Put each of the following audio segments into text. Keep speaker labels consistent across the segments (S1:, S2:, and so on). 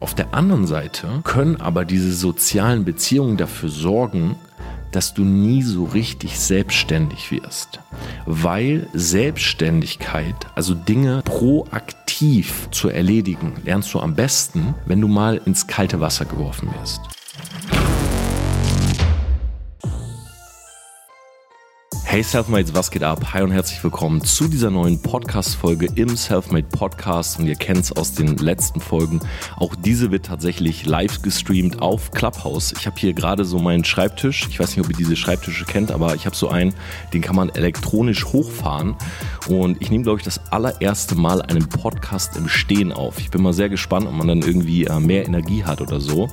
S1: Auf der anderen Seite können aber diese sozialen Beziehungen dafür sorgen, dass du nie so richtig selbstständig wirst. Weil Selbstständigkeit, also Dinge proaktiv zu erledigen, lernst du am besten, wenn du mal ins kalte Wasser geworfen wirst. Hey Selfmates, was geht ab? Hi und herzlich willkommen zu dieser neuen Podcast-Folge im Selfmade Podcast. Und ihr kennt es aus den letzten Folgen. Auch diese wird tatsächlich live gestreamt auf Clubhouse. Ich habe hier gerade so meinen Schreibtisch. Ich weiß nicht, ob ihr diese Schreibtische kennt, aber ich habe so einen, den kann man elektronisch hochfahren. Und ich nehme, glaube ich, das allererste Mal einen Podcast im Stehen auf. Ich bin mal sehr gespannt, ob man dann irgendwie äh, mehr Energie hat oder so.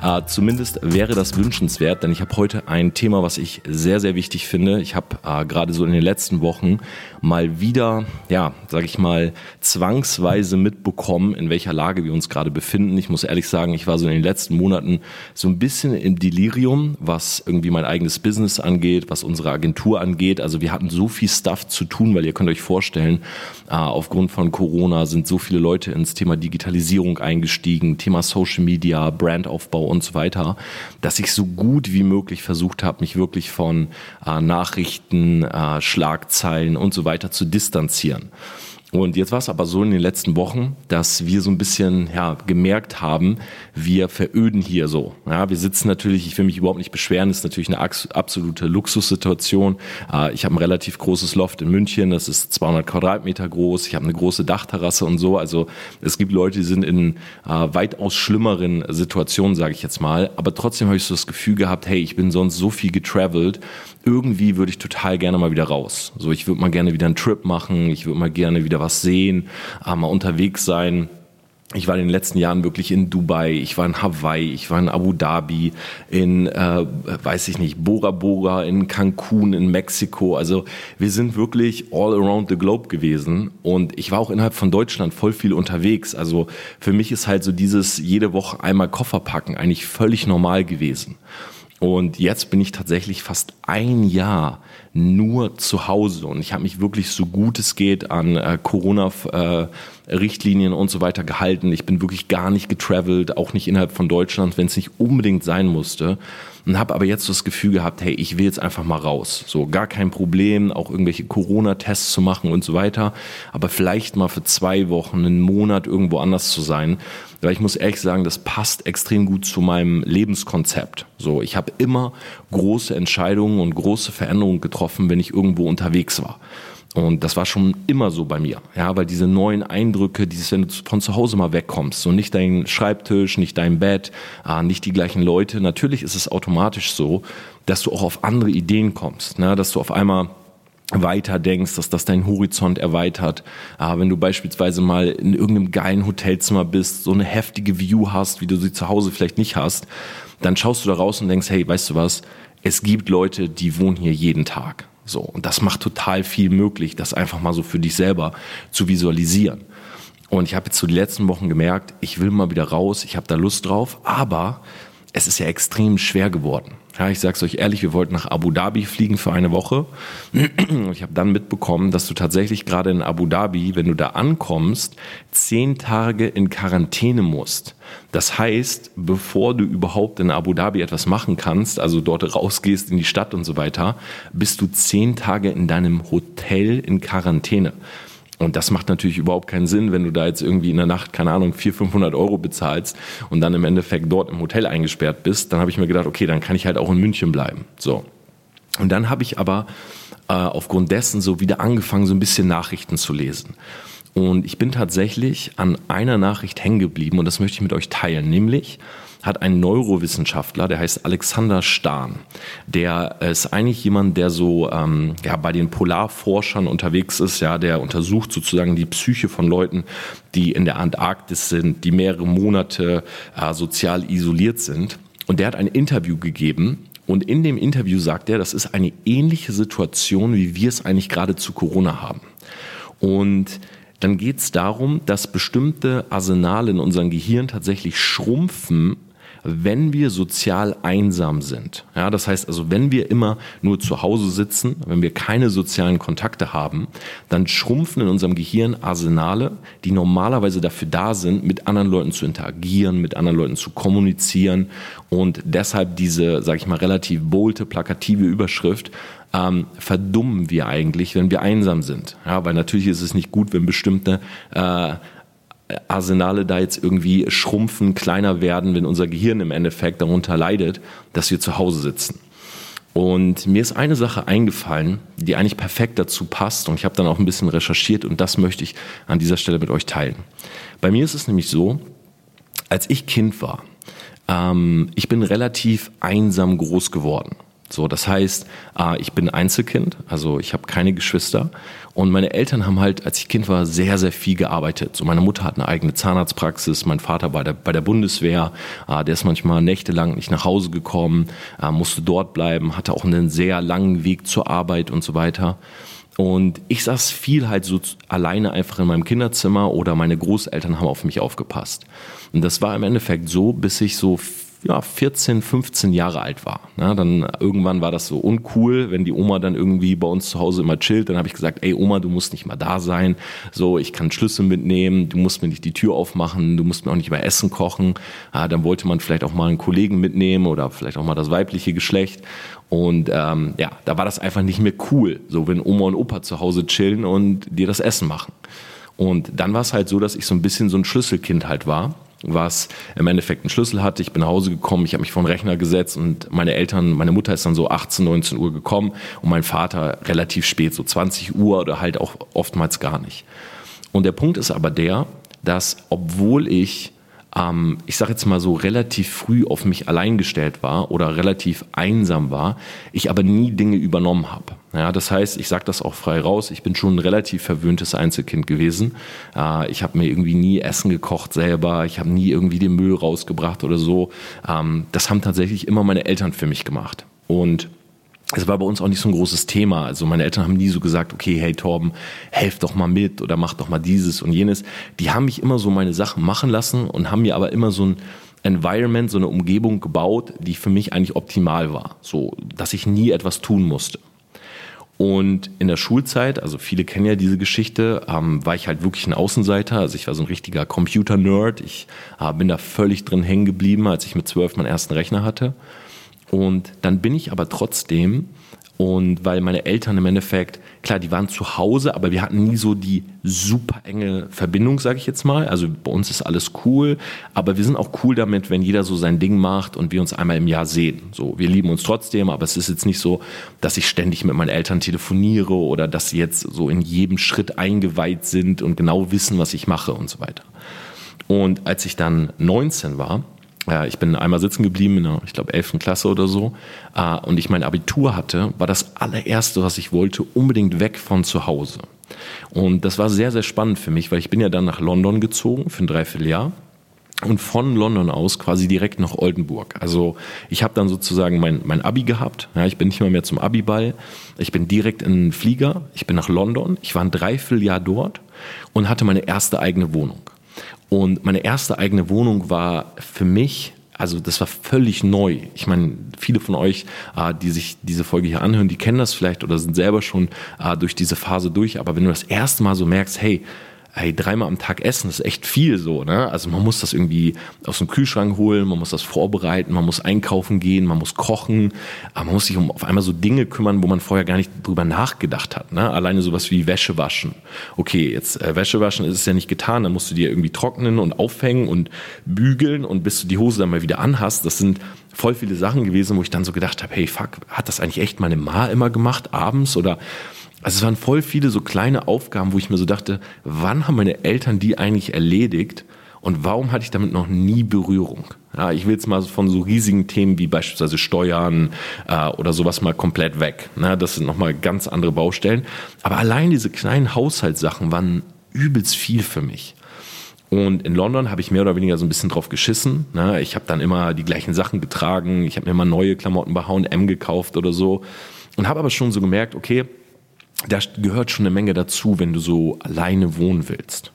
S1: Äh, zumindest wäre das wünschenswert, denn ich habe heute ein Thema, was ich sehr, sehr wichtig finde. Ich habe äh, gerade so in den letzten Wochen mal wieder, ja, sage ich mal, zwangsweise mitbekommen, in welcher Lage wir uns gerade befinden. Ich muss ehrlich sagen, ich war so in den letzten Monaten so ein bisschen im Delirium, was irgendwie mein eigenes Business angeht, was unsere Agentur angeht. Also wir hatten so viel Stuff zu tun, weil ihr könnt euch vorstellen, äh, aufgrund von Corona sind so viele Leute ins Thema Digitalisierung eingestiegen, Thema Social Media, Brandaufbau und so weiter, dass ich so gut wie möglich versucht habe, mich wirklich von äh, Nachrichten, äh, Schlagzeilen und so weiter zu distanzieren. Und jetzt war es aber so in den letzten Wochen, dass wir so ein bisschen ja, gemerkt haben, wir veröden hier so. Ja, wir sitzen natürlich, ich will mich überhaupt nicht beschweren, ist natürlich eine absolute Luxussituation. Äh, ich habe ein relativ großes Loft in München, das ist 200 Quadratmeter groß. Ich habe eine große Dachterrasse und so. Also es gibt Leute, die sind in äh, weitaus schlimmeren Situationen, sage ich jetzt mal. Aber trotzdem habe ich so das Gefühl gehabt, hey, ich bin sonst so viel getravelt. Irgendwie würde ich total gerne mal wieder raus. So, ich würde mal gerne wieder einen Trip machen. Ich würde mal gerne wieder wieder was sehen, äh, mal unterwegs sein. Ich war in den letzten Jahren wirklich in Dubai, ich war in Hawaii, ich war in Abu Dhabi, in, äh, weiß ich nicht, Bora Bora, in Cancun, in Mexiko. Also wir sind wirklich all around the globe gewesen. Und ich war auch innerhalb von Deutschland voll viel unterwegs. Also für mich ist halt so dieses jede Woche einmal Koffer packen eigentlich völlig normal gewesen. Und jetzt bin ich tatsächlich fast ein Jahr nur zu Hause und ich habe mich wirklich so gut es geht an äh, Corona-Richtlinien äh, und so weiter gehalten. Ich bin wirklich gar nicht getravelt, auch nicht innerhalb von Deutschland, wenn es nicht unbedingt sein musste. Und habe aber jetzt das Gefühl gehabt, hey, ich will jetzt einfach mal raus. So, gar kein Problem, auch irgendwelche Corona-Tests zu machen und so weiter. Aber vielleicht mal für zwei Wochen, einen Monat irgendwo anders zu sein. Weil ich muss ehrlich sagen, das passt extrem gut zu meinem Lebenskonzept. So, ich habe immer große Entscheidungen und große Veränderungen getroffen, wenn ich irgendwo unterwegs war. Und das war schon immer so bei mir, ja, weil diese neuen Eindrücke, dieses, wenn du von zu Hause mal wegkommst, so nicht dein Schreibtisch, nicht dein Bett, äh, nicht die gleichen Leute, natürlich ist es automatisch so, dass du auch auf andere Ideen kommst, ne? dass du auf einmal weiter denkst, dass das deinen Horizont erweitert. Aber wenn du beispielsweise mal in irgendeinem geilen Hotelzimmer bist, so eine heftige View hast, wie du sie zu Hause vielleicht nicht hast, dann schaust du da raus und denkst, hey, weißt du was? Es gibt Leute, die wohnen hier jeden Tag. So. Und das macht total viel möglich, das einfach mal so für dich selber zu visualisieren. Und ich habe jetzt so die letzten Wochen gemerkt, ich will mal wieder raus, ich habe da Lust drauf, aber es ist ja extrem schwer geworden. Ja, ich sag's euch ehrlich, wir wollten nach Abu Dhabi fliegen für eine Woche. Ich habe dann mitbekommen, dass du tatsächlich gerade in Abu Dhabi, wenn du da ankommst, zehn Tage in Quarantäne musst. Das heißt, bevor du überhaupt in Abu Dhabi etwas machen kannst, also dort rausgehst in die Stadt und so weiter, bist du zehn Tage in deinem Hotel in Quarantäne. Und das macht natürlich überhaupt keinen Sinn, wenn du da jetzt irgendwie in der Nacht, keine Ahnung, 400, 500 Euro bezahlst und dann im Endeffekt dort im Hotel eingesperrt bist. Dann habe ich mir gedacht, okay, dann kann ich halt auch in München bleiben. So. Und dann habe ich aber äh, aufgrund dessen so wieder angefangen, so ein bisschen Nachrichten zu lesen. Und ich bin tatsächlich an einer Nachricht hängen geblieben und das möchte ich mit euch teilen, nämlich hat ein Neurowissenschaftler, der heißt Alexander Stahn. Der ist eigentlich jemand, der so ähm, ja, bei den Polarforschern unterwegs ist, ja, der untersucht sozusagen die Psyche von Leuten, die in der Antarktis sind, die mehrere Monate äh, sozial isoliert sind. Und der hat ein Interview gegeben und in dem Interview sagt er, das ist eine ähnliche Situation, wie wir es eigentlich gerade zu Corona haben. Und dann geht es darum, dass bestimmte Arsenale in unserem Gehirn tatsächlich schrumpfen, wenn wir sozial einsam sind. Ja, das heißt also, wenn wir immer nur zu Hause sitzen, wenn wir keine sozialen Kontakte haben, dann schrumpfen in unserem Gehirn Arsenale, die normalerweise dafür da sind, mit anderen Leuten zu interagieren, mit anderen Leuten zu kommunizieren und deshalb diese, sage ich mal, relativ bolte, plakative Überschrift ähm, verdummen wir eigentlich, wenn wir einsam sind. Ja, weil natürlich ist es nicht gut, wenn bestimmte äh, Arsenale da jetzt irgendwie schrumpfen, kleiner werden, wenn unser Gehirn im Endeffekt darunter leidet, dass wir zu Hause sitzen. Und mir ist eine Sache eingefallen, die eigentlich perfekt dazu passt. Und ich habe dann auch ein bisschen recherchiert und das möchte ich an dieser Stelle mit euch teilen. Bei mir ist es nämlich so, als ich Kind war, ähm, ich bin relativ einsam groß geworden. So, das heißt, ich bin Einzelkind, also ich habe keine Geschwister und meine Eltern haben halt, als ich Kind war, sehr, sehr viel gearbeitet. So, meine Mutter hat eine eigene Zahnarztpraxis, mein Vater bei der, bei der Bundeswehr, der ist manchmal nächtelang nicht nach Hause gekommen, musste dort bleiben, hatte auch einen sehr langen Weg zur Arbeit und so weiter. Und ich saß viel halt so alleine einfach in meinem Kinderzimmer oder meine Großeltern haben auf mich aufgepasst. Und das war im Endeffekt so, bis ich so ja, 14, 15 Jahre alt war. Ja, dann irgendwann war das so uncool, wenn die Oma dann irgendwie bei uns zu Hause immer chillt. Dann habe ich gesagt, ey Oma, du musst nicht mal da sein. So, ich kann Schlüssel mitnehmen. Du musst mir nicht die Tür aufmachen. Du musst mir auch nicht mehr Essen kochen. Ja, dann wollte man vielleicht auch mal einen Kollegen mitnehmen oder vielleicht auch mal das weibliche Geschlecht. Und ähm, ja, da war das einfach nicht mehr cool, so wenn Oma und Opa zu Hause chillen und dir das Essen machen. Und dann war es halt so, dass ich so ein bisschen so ein Schlüsselkind halt war was im Endeffekt einen Schlüssel hatte. Ich bin nach Hause gekommen, ich habe mich vor den Rechner gesetzt und meine Eltern, meine Mutter ist dann so 18, 19 Uhr gekommen und mein Vater relativ spät, so 20 Uhr oder halt auch oftmals gar nicht. Und der Punkt ist aber der, dass obwohl ich ähm, ich sage jetzt mal so, relativ früh auf mich allein gestellt war oder relativ einsam war, ich aber nie Dinge übernommen habe. Ja, das heißt, ich sage das auch frei raus, ich bin schon ein relativ verwöhntes Einzelkind gewesen. Äh, ich habe mir irgendwie nie Essen gekocht selber, ich habe nie irgendwie den Müll rausgebracht oder so. Ähm, das haben tatsächlich immer meine Eltern für mich gemacht. Und es war bei uns auch nicht so ein großes Thema. Also meine Eltern haben nie so gesagt, okay, hey Torben, helf doch mal mit oder mach doch mal dieses und jenes. Die haben mich immer so meine Sachen machen lassen und haben mir aber immer so ein Environment, so eine Umgebung gebaut, die für mich eigentlich optimal war. So, dass ich nie etwas tun musste. Und in der Schulzeit, also viele kennen ja diese Geschichte, ähm, war ich halt wirklich ein Außenseiter. Also ich war so ein richtiger Computer-Nerd. Ich äh, bin da völlig drin hängen geblieben, als ich mit zwölf meinen ersten Rechner hatte. Und dann bin ich aber trotzdem, und weil meine Eltern im Endeffekt, klar, die waren zu Hause, aber wir hatten nie so die super enge Verbindung, sage ich jetzt mal. Also bei uns ist alles cool, aber wir sind auch cool damit, wenn jeder so sein Ding macht und wir uns einmal im Jahr sehen. So, wir lieben uns trotzdem, aber es ist jetzt nicht so, dass ich ständig mit meinen Eltern telefoniere oder dass sie jetzt so in jedem Schritt eingeweiht sind und genau wissen, was ich mache und so weiter. Und als ich dann 19 war, ich bin einmal sitzen geblieben in der, ich glaube, 11. Klasse oder so. Äh, und ich mein Abitur hatte, war das allererste, was ich wollte, unbedingt weg von zu Hause. Und das war sehr, sehr spannend für mich, weil ich bin ja dann nach London gezogen für ein Dreivierteljahr und von London aus quasi direkt nach Oldenburg. Also ich habe dann sozusagen mein, mein Abi gehabt. Ja, ich bin nicht mal mehr zum Abi-Ball. Ich bin direkt in den Flieger. Ich bin nach London. Ich war ein Dreivierteljahr dort und hatte meine erste eigene Wohnung. Und meine erste eigene Wohnung war für mich, also das war völlig neu. Ich meine, viele von euch, äh, die sich diese Folge hier anhören, die kennen das vielleicht oder sind selber schon äh, durch diese Phase durch. Aber wenn du das erste Mal so merkst, hey, hey, dreimal am Tag essen ist echt viel so, ne? Also man muss das irgendwie aus dem Kühlschrank holen, man muss das vorbereiten, man muss einkaufen gehen, man muss kochen, aber man muss sich um auf einmal so Dinge kümmern, wo man vorher gar nicht drüber nachgedacht hat, ne? Alleine sowas wie Wäsche waschen. Okay, jetzt äh, Wäsche waschen ist es ja nicht getan, dann musst du dir irgendwie trocknen und aufhängen und bügeln und bis du die Hose dann mal wieder anhast, das sind voll viele Sachen gewesen, wo ich dann so gedacht habe, hey, fuck, hat das eigentlich echt meine Ma immer gemacht abends oder also es waren voll viele so kleine Aufgaben, wo ich mir so dachte, wann haben meine Eltern die eigentlich erledigt und warum hatte ich damit noch nie Berührung? Ja, ich will jetzt mal von so riesigen Themen wie beispielsweise Steuern äh, oder sowas mal komplett weg. Ne? Das sind nochmal ganz andere Baustellen. Aber allein diese kleinen Haushaltssachen waren übelst viel für mich. Und in London habe ich mehr oder weniger so ein bisschen drauf geschissen. Ne? Ich habe dann immer die gleichen Sachen getragen. Ich habe mir immer neue Klamotten bei H&M gekauft oder so. Und habe aber schon so gemerkt, okay, da gehört schon eine Menge dazu, wenn du so alleine wohnen willst.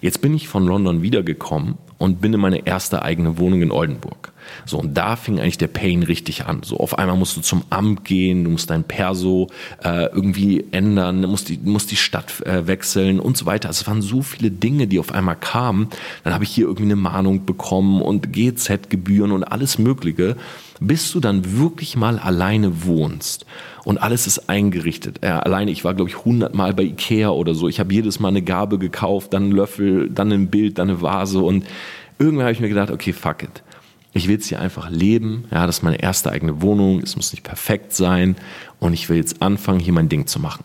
S1: Jetzt bin ich von London wiedergekommen und bin in meine erste eigene Wohnung in Oldenburg. So, und da fing eigentlich der Pain richtig an. So, auf einmal musst du zum Amt gehen, du musst dein Perso äh, irgendwie ändern, musst die, musst die Stadt äh, wechseln und so weiter. Also es waren so viele Dinge, die auf einmal kamen. Dann habe ich hier irgendwie eine Mahnung bekommen und GZ-Gebühren und alles Mögliche, bis du dann wirklich mal alleine wohnst und alles ist eingerichtet. Äh, alleine, ich war, glaube ich, hundertmal bei Ikea oder so. Ich habe jedes Mal eine Gabe gekauft, dann einen Löffel, dann ein Bild, dann eine Vase und irgendwann habe ich mir gedacht, okay, fuck it. Ich will jetzt hier einfach leben. Ja, das ist meine erste eigene Wohnung. Es muss nicht perfekt sein. Und ich will jetzt anfangen, hier mein Ding zu machen.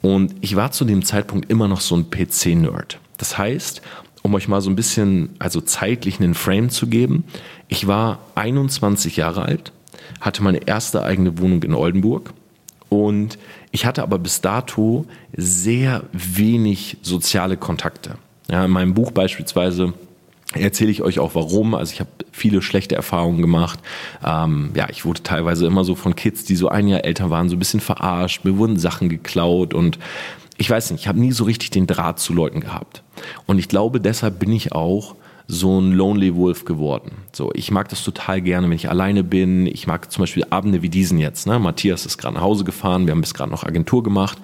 S1: Und ich war zu dem Zeitpunkt immer noch so ein PC-Nerd. Das heißt, um euch mal so ein bisschen, also zeitlich einen Frame zu geben, ich war 21 Jahre alt, hatte meine erste eigene Wohnung in Oldenburg und ich hatte aber bis dato sehr wenig soziale Kontakte. Ja, in meinem Buch beispielsweise erzähle ich euch auch warum. Also ich habe viele schlechte Erfahrungen gemacht. Ähm, ja, ich wurde teilweise immer so von Kids, die so ein Jahr älter waren, so ein bisschen verarscht. Mir wurden Sachen geklaut und ich weiß nicht, ich habe nie so richtig den Draht zu Leuten gehabt. Und ich glaube, deshalb bin ich auch so ein Lonely Wolf geworden. So, ich mag das total gerne, wenn ich alleine bin. Ich mag zum Beispiel Abende wie diesen jetzt. Ne? Matthias ist gerade nach Hause gefahren, wir haben bis gerade noch Agentur gemacht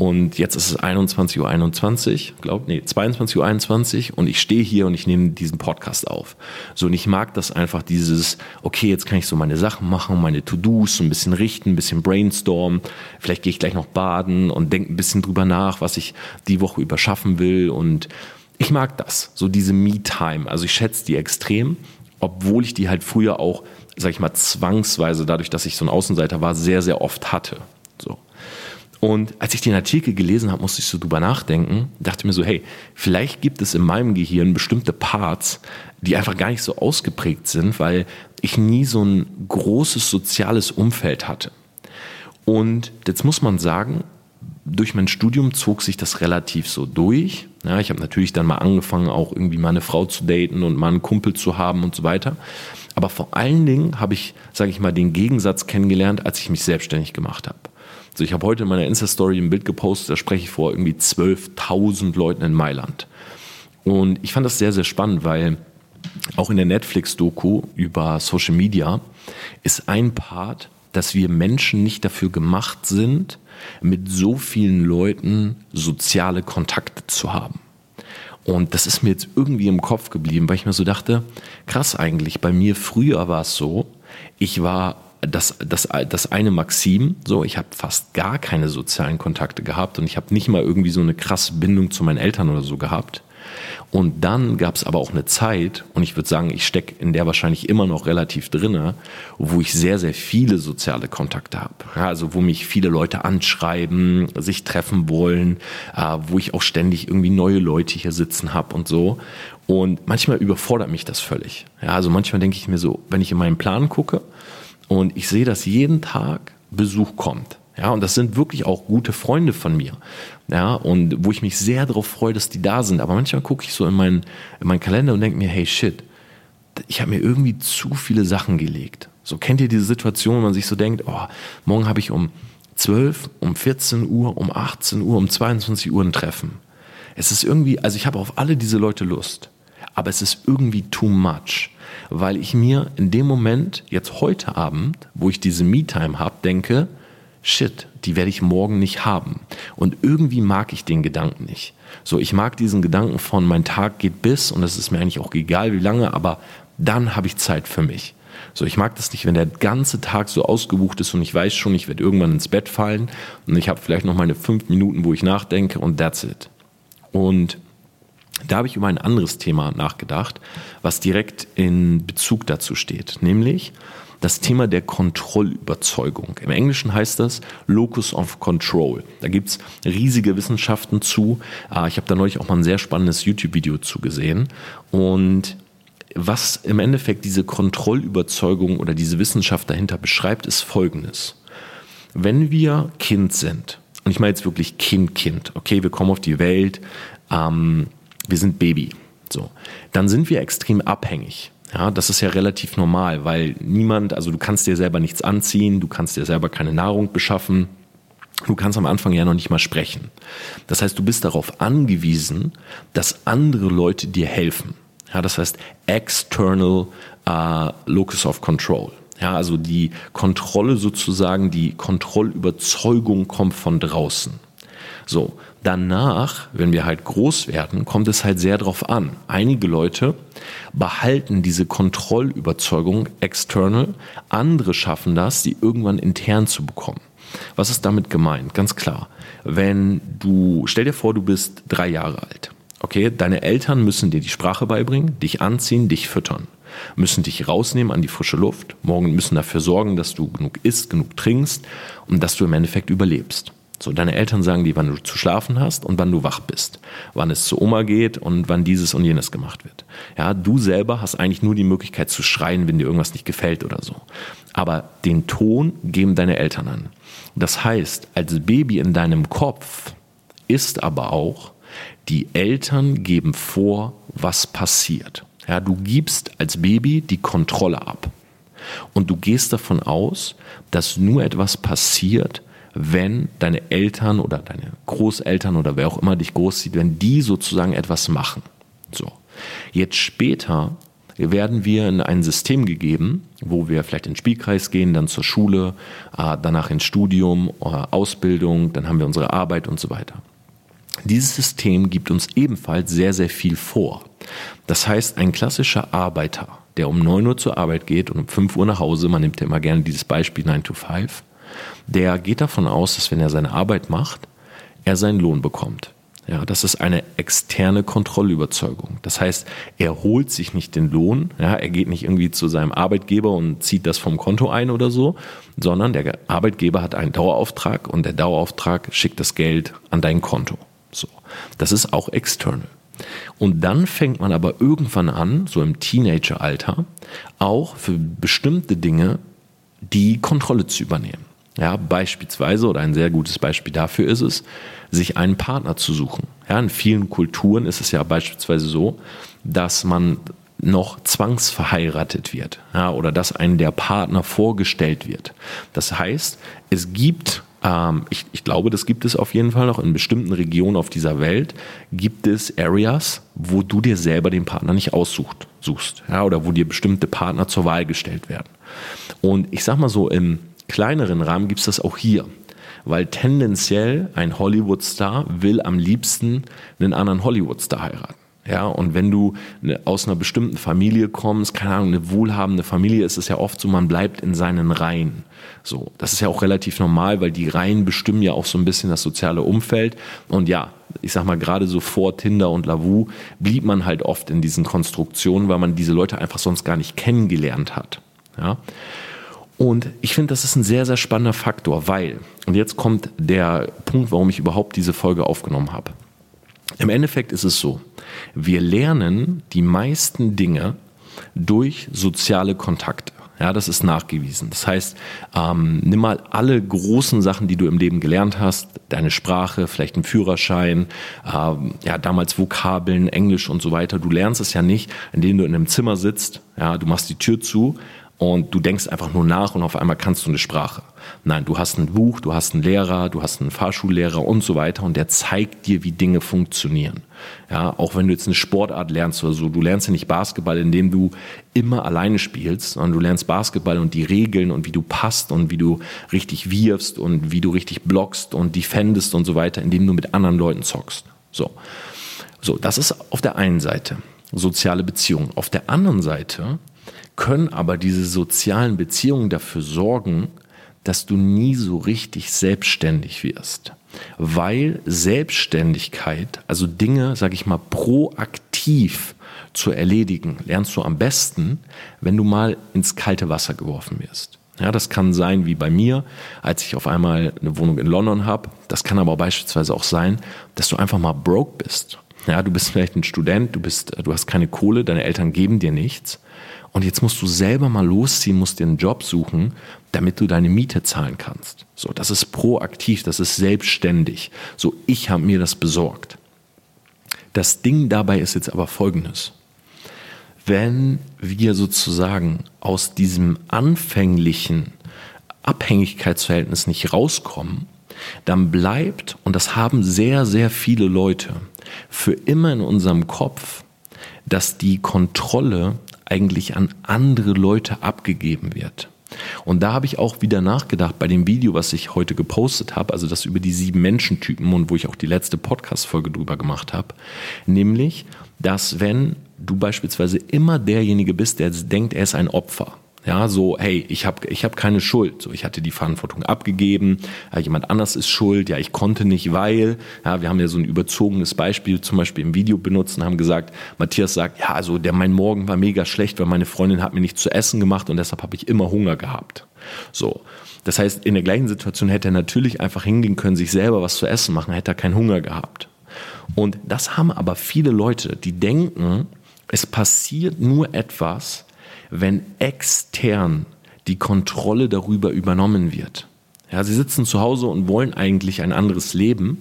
S1: und jetzt ist es 21.21 Uhr, 21, glaub, nee, 22.21 Uhr und ich stehe hier und ich nehme diesen Podcast auf. So, und ich mag das einfach, dieses, okay, jetzt kann ich so meine Sachen machen, meine To-Dos, so ein bisschen richten, ein bisschen brainstormen. Vielleicht gehe ich gleich noch baden und denke ein bisschen drüber nach, was ich die Woche über schaffen will. Und ich mag das, so diese Me-Time. Also ich schätze die extrem, obwohl ich die halt früher auch, sag ich mal, zwangsweise, dadurch, dass ich so ein Außenseiter war, sehr, sehr oft hatte. So. Und als ich den Artikel gelesen habe, musste ich so drüber nachdenken, dachte mir so, hey, vielleicht gibt es in meinem Gehirn bestimmte Parts, die einfach gar nicht so ausgeprägt sind, weil ich nie so ein großes soziales Umfeld hatte. Und jetzt muss man sagen, durch mein Studium zog sich das relativ so durch. Ja, ich habe natürlich dann mal angefangen, auch irgendwie mal eine Frau zu daten und mal einen Kumpel zu haben und so weiter. Aber vor allen Dingen habe ich, sage ich mal, den Gegensatz kennengelernt, als ich mich selbstständig gemacht habe. Also ich habe heute in meiner Insta-Story ein Bild gepostet, da spreche ich vor irgendwie 12.000 Leuten in Mailand. Und ich fand das sehr, sehr spannend, weil auch in der Netflix-Doku über Social Media ist ein Part, dass wir Menschen nicht dafür gemacht sind, mit so vielen Leuten soziale Kontakte zu haben. Und das ist mir jetzt irgendwie im Kopf geblieben, weil ich mir so dachte, krass eigentlich, bei mir früher war es so, ich war das, das, das eine Maxim, so, ich habe fast gar keine sozialen Kontakte gehabt und ich habe nicht mal irgendwie so eine krasse Bindung zu meinen Eltern oder so gehabt. Und dann gab es aber auch eine Zeit, und ich würde sagen, ich stecke in der wahrscheinlich immer noch relativ drinne, wo ich sehr, sehr viele soziale Kontakte habe. Also wo mich viele Leute anschreiben, sich treffen wollen, äh, wo ich auch ständig irgendwie neue Leute hier sitzen habe und so. Und manchmal überfordert mich das völlig. Ja, also manchmal denke ich mir so, wenn ich in meinen Plan gucke, und ich sehe, dass jeden Tag Besuch kommt. Ja, und das sind wirklich auch gute Freunde von mir. Ja, und wo ich mich sehr darauf freue, dass die da sind. Aber manchmal gucke ich so in meinen, in meinen Kalender und denke mir, hey shit, ich habe mir irgendwie zu viele Sachen gelegt. So kennt ihr diese Situation, wo man sich so denkt, oh, morgen habe ich um 12, um 14 Uhr, um 18 Uhr, um 22 Uhr ein Treffen. Es ist irgendwie, also ich habe auf alle diese Leute Lust, aber es ist irgendwie too much weil ich mir in dem Moment, jetzt heute Abend, wo ich diese Me-Time habe, denke, shit, die werde ich morgen nicht haben. Und irgendwie mag ich den Gedanken nicht. So, ich mag diesen Gedanken von, mein Tag geht bis, und es ist mir eigentlich auch egal, wie lange, aber dann habe ich Zeit für mich. So, ich mag das nicht, wenn der ganze Tag so ausgebucht ist und ich weiß schon, ich werde irgendwann ins Bett fallen und ich habe vielleicht noch meine fünf Minuten, wo ich nachdenke und that's it. Und da habe ich über ein anderes Thema nachgedacht, was direkt in Bezug dazu steht, nämlich das Thema der Kontrollüberzeugung. Im Englischen heißt das Locus of Control. Da gibt es riesige Wissenschaften zu. Ah, ich habe da neulich auch mal ein sehr spannendes YouTube-Video zugesehen. Und was im Endeffekt diese Kontrollüberzeugung oder diese Wissenschaft dahinter beschreibt, ist Folgendes. Wenn wir Kind sind, und ich meine jetzt wirklich Kind, Kind, okay, wir kommen auf die Welt, ähm, wir sind Baby. So. Dann sind wir extrem abhängig. Ja, das ist ja relativ normal, weil niemand, also du kannst dir selber nichts anziehen, du kannst dir selber keine Nahrung beschaffen, du kannst am Anfang ja noch nicht mal sprechen. Das heißt, du bist darauf angewiesen, dass andere Leute dir helfen. Ja, das heißt External uh, Locus of Control. Ja, also die Kontrolle sozusagen, die Kontrollüberzeugung kommt von draußen. So, danach, wenn wir halt groß werden, kommt es halt sehr drauf an. Einige Leute behalten diese Kontrollüberzeugung external, andere schaffen das, sie irgendwann intern zu bekommen. Was ist damit gemeint? Ganz klar. Wenn du, stell dir vor, du bist drei Jahre alt. Okay, deine Eltern müssen dir die Sprache beibringen, dich anziehen, dich füttern müssen dich rausnehmen an die frische Luft, morgen müssen dafür sorgen, dass du genug isst, genug trinkst und dass du im Endeffekt überlebst. So, deine Eltern sagen dir, wann du zu schlafen hast und wann du wach bist, wann es zu Oma geht und wann dieses und jenes gemacht wird. Ja, du selber hast eigentlich nur die Möglichkeit zu schreien, wenn dir irgendwas nicht gefällt oder so. Aber den Ton geben deine Eltern an. Das heißt, als Baby in deinem Kopf ist aber auch, die Eltern geben vor, was passiert. Ja, du gibst als Baby die Kontrolle ab. Und du gehst davon aus, dass nur etwas passiert, wenn deine Eltern oder deine Großeltern oder wer auch immer dich großzieht, wenn die sozusagen etwas machen. So. Jetzt später werden wir in ein System gegeben, wo wir vielleicht in den Spielkreis gehen, dann zur Schule, äh, danach ins Studium, äh, Ausbildung, dann haben wir unsere Arbeit und so weiter. Dieses System gibt uns ebenfalls sehr, sehr viel vor. Das heißt, ein klassischer Arbeiter, der um 9 Uhr zur Arbeit geht und um 5 Uhr nach Hause, man nimmt ja immer gerne dieses Beispiel 9 to 5, der geht davon aus, dass wenn er seine Arbeit macht, er seinen Lohn bekommt. Ja, das ist eine externe Kontrollüberzeugung. Das heißt, er holt sich nicht den Lohn, ja, er geht nicht irgendwie zu seinem Arbeitgeber und zieht das vom Konto ein oder so, sondern der Arbeitgeber hat einen Dauerauftrag und der Dauerauftrag schickt das Geld an dein Konto. So. Das ist auch external. Und dann fängt man aber irgendwann an, so im Teenageralter, auch für bestimmte Dinge die Kontrolle zu übernehmen. Ja, beispielsweise, oder ein sehr gutes Beispiel dafür ist es, sich einen Partner zu suchen. Ja, in vielen Kulturen ist es ja beispielsweise so, dass man noch zwangsverheiratet wird ja, oder dass einem der Partner vorgestellt wird. Das heißt, es gibt ähm, ich, ich glaube, das gibt es auf jeden Fall noch in bestimmten Regionen auf dieser Welt, gibt es Areas, wo du dir selber den Partner nicht aussuchst, suchst, ja, oder wo dir bestimmte Partner zur Wahl gestellt werden. Und ich sag mal so, im kleineren Rahmen gibt es das auch hier. Weil tendenziell ein Hollywood-Star will am liebsten einen anderen Hollywood-Star heiraten. Ja, und wenn du ne, aus einer bestimmten Familie kommst, keine Ahnung, eine wohlhabende Familie, ist es ja oft so, man bleibt in seinen Reihen. So, das ist ja auch relativ normal, weil die Reihen bestimmen ja auch so ein bisschen das soziale Umfeld. Und ja, ich sag mal, gerade so vor Tinder und Lavu blieb man halt oft in diesen Konstruktionen, weil man diese Leute einfach sonst gar nicht kennengelernt hat. Ja. Und ich finde, das ist ein sehr, sehr spannender Faktor, weil, und jetzt kommt der Punkt, warum ich überhaupt diese Folge aufgenommen habe. Im Endeffekt ist es so, wir lernen die meisten Dinge durch soziale Kontakte. Ja, das ist nachgewiesen. Das heißt, ähm, nimm mal alle großen Sachen, die du im Leben gelernt hast, deine Sprache, vielleicht einen Führerschein, ähm, ja, damals Vokabeln, Englisch und so weiter. Du lernst es ja nicht, indem du in einem Zimmer sitzt, ja, du machst die Tür zu und du denkst einfach nur nach und auf einmal kannst du eine Sprache. Nein, du hast ein Buch, du hast einen Lehrer, du hast einen Fahrschullehrer und so weiter und der zeigt dir, wie Dinge funktionieren. Ja, auch wenn du jetzt eine Sportart lernst oder so, du lernst ja nicht Basketball, indem du immer alleine spielst, sondern du lernst Basketball und die Regeln und wie du passt und wie du richtig wirfst und wie du richtig blockst und defendest und so weiter, indem du mit anderen Leuten zockst. So. So, das ist auf der einen Seite soziale Beziehungen. Auf der anderen Seite können aber diese sozialen Beziehungen dafür sorgen, dass du nie so richtig selbstständig wirst. Weil Selbstständigkeit, also Dinge, sag ich mal, proaktiv zu erledigen, lernst du am besten, wenn du mal ins kalte Wasser geworfen wirst. Ja, das kann sein wie bei mir, als ich auf einmal eine Wohnung in London habe. Das kann aber beispielsweise auch sein, dass du einfach mal broke bist. Ja, du bist vielleicht ein Student, du bist, du hast keine Kohle, deine Eltern geben dir nichts und jetzt musst du selber mal losziehen, musst dir einen Job suchen, damit du deine Miete zahlen kannst. So, das ist proaktiv, das ist selbstständig. So, ich habe mir das besorgt. Das Ding dabei ist jetzt aber folgendes. Wenn wir sozusagen aus diesem anfänglichen Abhängigkeitsverhältnis nicht rauskommen, dann bleibt, und das haben sehr, sehr viele Leute, für immer in unserem Kopf, dass die Kontrolle eigentlich an andere Leute abgegeben wird. Und da habe ich auch wieder nachgedacht bei dem Video, was ich heute gepostet habe, also das über die sieben Menschentypen und wo ich auch die letzte Podcast-Folge drüber gemacht habe, nämlich, dass wenn du beispielsweise immer derjenige bist, der denkt, er ist ein Opfer, ja, so, hey, ich habe ich hab keine Schuld. So, ich hatte die Verantwortung abgegeben, ja, jemand anders ist schuld, ja, ich konnte nicht, weil, ja, wir haben ja so ein überzogenes Beispiel zum Beispiel im Video benutzt und haben gesagt, Matthias sagt, ja, also der, mein Morgen war mega schlecht, weil meine Freundin hat mir nichts zu essen gemacht und deshalb habe ich immer Hunger gehabt. So. Das heißt, in der gleichen Situation hätte er natürlich einfach hingehen können, sich selber was zu essen machen, hätte er keinen Hunger gehabt. Und das haben aber viele Leute, die denken, es passiert nur etwas, wenn extern die Kontrolle darüber übernommen wird. Ja, sie sitzen zu Hause und wollen eigentlich ein anderes Leben,